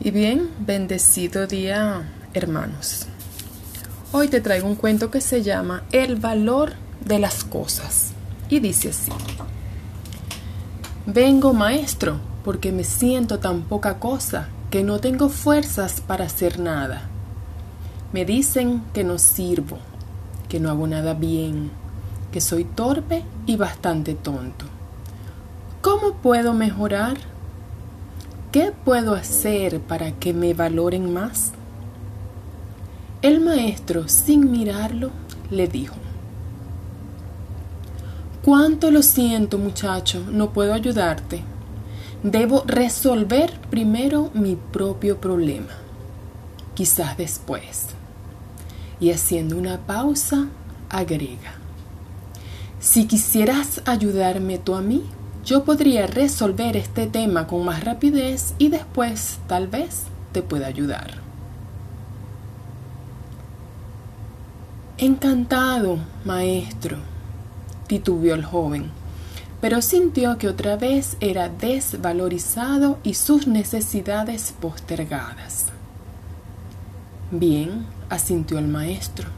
Y bien, bendecido día, hermanos. Hoy te traigo un cuento que se llama El valor de las cosas. Y dice así. Vengo, maestro, porque me siento tan poca cosa que no tengo fuerzas para hacer nada. Me dicen que no sirvo, que no hago nada bien, que soy torpe y bastante tonto. ¿Cómo puedo mejorar? ¿Qué puedo hacer para que me valoren más? El maestro, sin mirarlo, le dijo, Cuánto lo siento, muchacho, no puedo ayudarte. Debo resolver primero mi propio problema, quizás después. Y haciendo una pausa, agrega, si quisieras ayudarme tú a mí, yo podría resolver este tema con más rapidez y después tal vez te pueda ayudar. Encantado, maestro, titubeó el joven, pero sintió que otra vez era desvalorizado y sus necesidades postergadas. Bien, asintió el maestro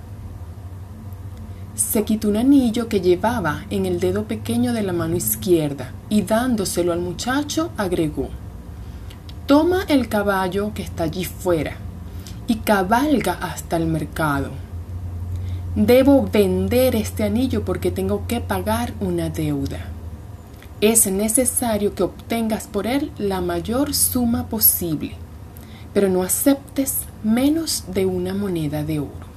se quitó un anillo que llevaba en el dedo pequeño de la mano izquierda y dándoselo al muchacho agregó Toma el caballo que está allí fuera y cabalga hasta el mercado. Debo vender este anillo porque tengo que pagar una deuda. Es necesario que obtengas por él la mayor suma posible, pero no aceptes menos de una moneda de oro.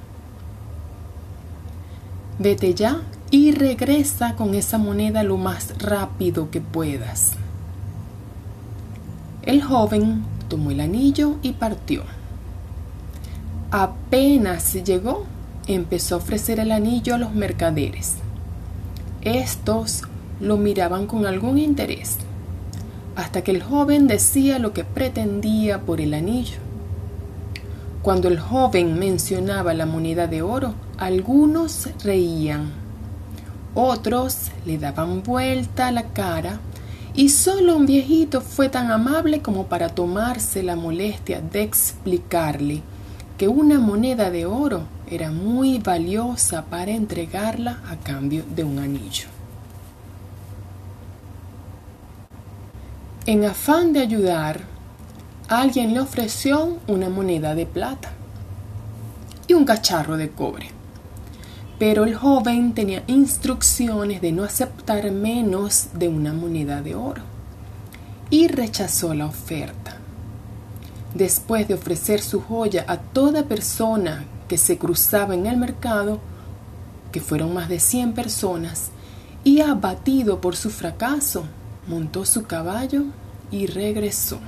Vete ya y regresa con esa moneda lo más rápido que puedas. El joven tomó el anillo y partió. Apenas llegó, empezó a ofrecer el anillo a los mercaderes. Estos lo miraban con algún interés, hasta que el joven decía lo que pretendía por el anillo. Cuando el joven mencionaba la moneda de oro, algunos reían, otros le daban vuelta a la cara y solo un viejito fue tan amable como para tomarse la molestia de explicarle que una moneda de oro era muy valiosa para entregarla a cambio de un anillo. En afán de ayudar, alguien le ofreció una moneda de plata y un cacharro de cobre. Pero el joven tenía instrucciones de no aceptar menos de una moneda de oro y rechazó la oferta. Después de ofrecer su joya a toda persona que se cruzaba en el mercado, que fueron más de 100 personas, y abatido por su fracaso, montó su caballo y regresó.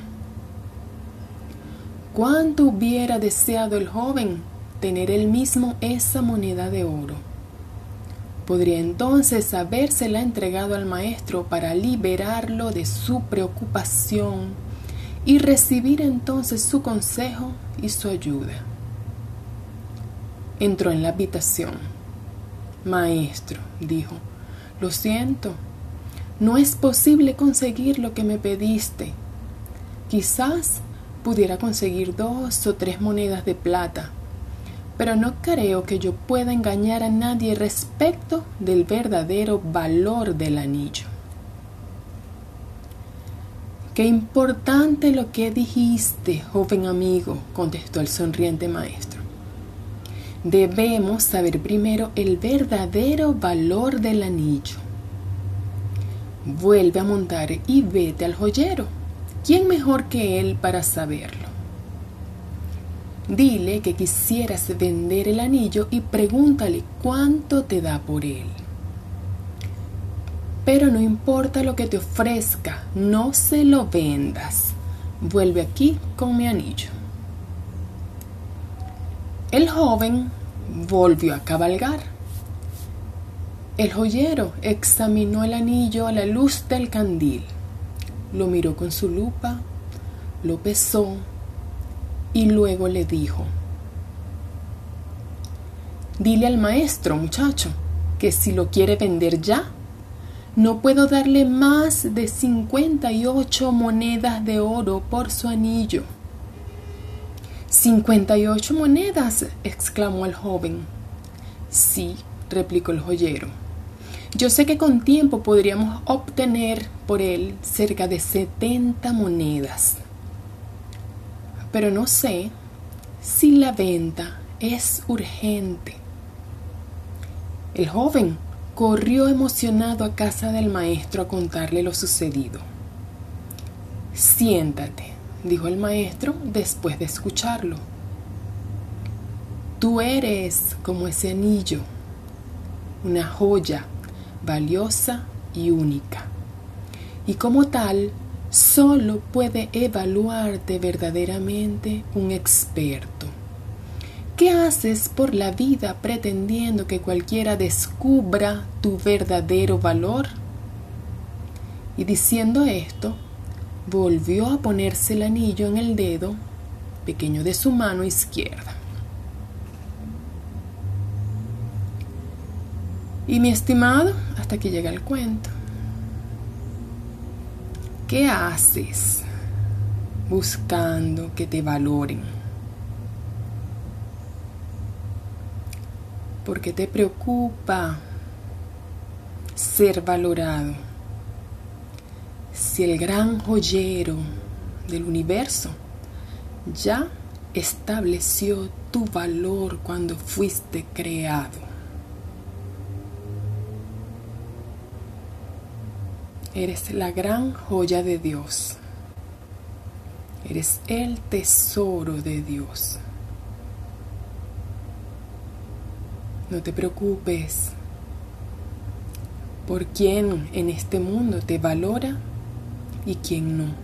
¿Cuánto hubiera deseado el joven tener él mismo esa moneda de oro? Podría entonces habérsela entregado al maestro para liberarlo de su preocupación y recibir entonces su consejo y su ayuda. Entró en la habitación. Maestro, dijo, lo siento, no es posible conseguir lo que me pediste. Quizás pudiera conseguir dos o tres monedas de plata, pero no creo que yo pueda engañar a nadie respecto del verdadero valor del anillo. Qué importante lo que dijiste, joven amigo, contestó el sonriente maestro. Debemos saber primero el verdadero valor del anillo. Vuelve a montar y vete al joyero ¿Quién mejor que él para saberlo? Dile que quisieras vender el anillo y pregúntale cuánto te da por él. Pero no importa lo que te ofrezca, no se lo vendas. Vuelve aquí con mi anillo. El joven volvió a cabalgar. El joyero examinó el anillo a la luz del candil lo miró con su lupa, lo pesó y luego le dijo, Dile al maestro, muchacho, que si lo quiere vender ya, no puedo darle más de 58 monedas de oro por su anillo. Cincuenta y ocho monedas, exclamó el joven. Sí, replicó el joyero. Yo sé que con tiempo podríamos obtener por él cerca de setenta monedas. Pero no sé si la venta es urgente. El joven corrió emocionado a casa del maestro a contarle lo sucedido. Siéntate, dijo el maestro después de escucharlo. Tú eres como ese anillo, una joya valiosa y única. Y como tal, solo puede evaluarte verdaderamente un experto. ¿Qué haces por la vida pretendiendo que cualquiera descubra tu verdadero valor? Y diciendo esto, volvió a ponerse el anillo en el dedo pequeño de su mano izquierda. Y mi estimado, hasta que llega el cuento. ¿Qué haces buscando que te valoren? porque te preocupa ser valorado. Si el gran joyero del universo ya estableció tu valor cuando fuiste creado. Eres la gran joya de Dios. Eres el tesoro de Dios. No te preocupes por quién en este mundo te valora y quién no.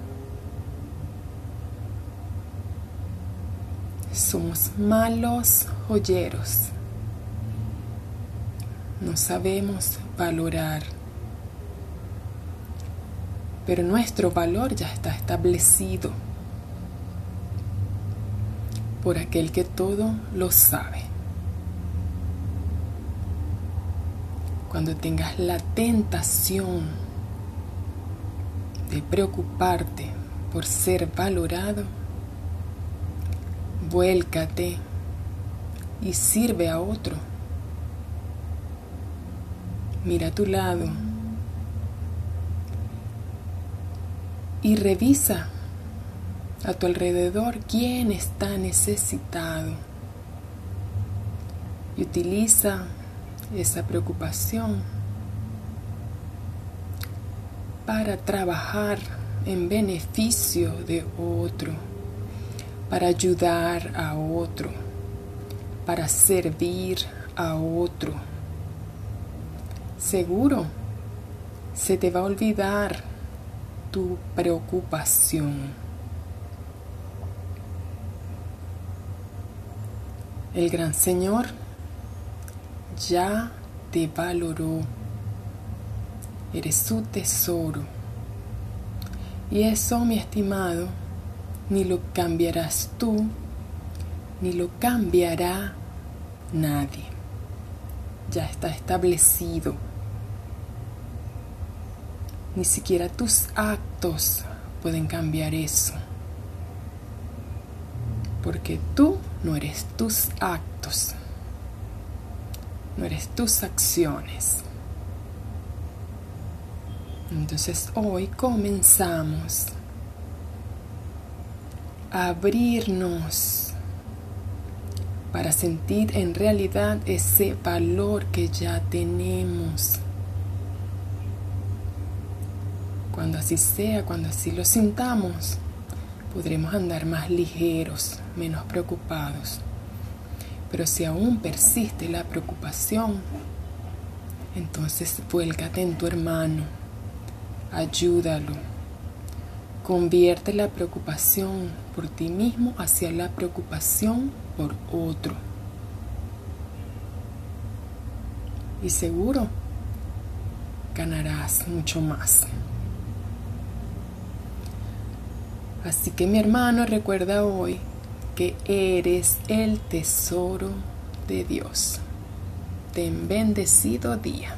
Somos malos joyeros. No sabemos valorar. Pero nuestro valor ya está establecido por aquel que todo lo sabe. cuando tengas la tentación de preocuparte por ser valorado, vuélcate y sirve a otro. Mira a tu lado y revisa a tu alrededor quién está necesitado y utiliza esa preocupación para trabajar en beneficio de otro, para ayudar a otro, para servir a otro. Seguro se te va a olvidar tu preocupación. El gran Señor ya te valoró. Eres su tesoro. Y eso, mi estimado, ni lo cambiarás tú, ni lo cambiará nadie. Ya está establecido. Ni siquiera tus actos pueden cambiar eso. Porque tú no eres tus actos no eres tus acciones. Entonces hoy comenzamos a abrirnos para sentir en realidad ese valor que ya tenemos. Cuando así sea, cuando así lo sintamos, podremos andar más ligeros, menos preocupados. Pero si aún persiste la preocupación, entonces vuélcate en tu hermano, ayúdalo. Convierte la preocupación por ti mismo hacia la preocupación por otro. Y seguro ganarás mucho más. Así que mi hermano recuerda hoy que eres el tesoro de Dios. Ten bendecido día.